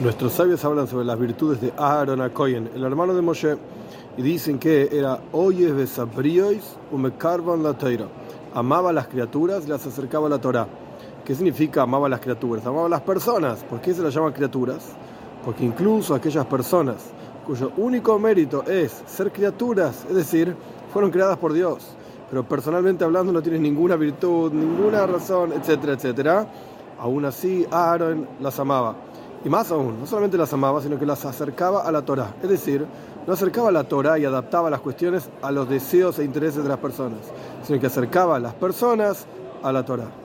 Nuestros sabios hablan sobre las virtudes de Aaron a el hermano de Moshe, y dicen que era oyes besabriois umekarban la teira. Amaba a las criaturas las acercaba a la Torah. ¿Qué significa amaba a las criaturas? Amaba a las personas. ¿Por qué se las llama criaturas? Porque incluso aquellas personas cuyo único mérito es ser criaturas, es decir, fueron creadas por Dios, pero personalmente hablando no tienen ninguna virtud, ninguna razón, etcétera, etcétera, aún así Aaron las amaba. Y más aún, no solamente las amaba, sino que las acercaba a la Torah. Es decir, no acercaba a la Torah y adaptaba las cuestiones a los deseos e intereses de las personas, sino que acercaba a las personas a la Torah.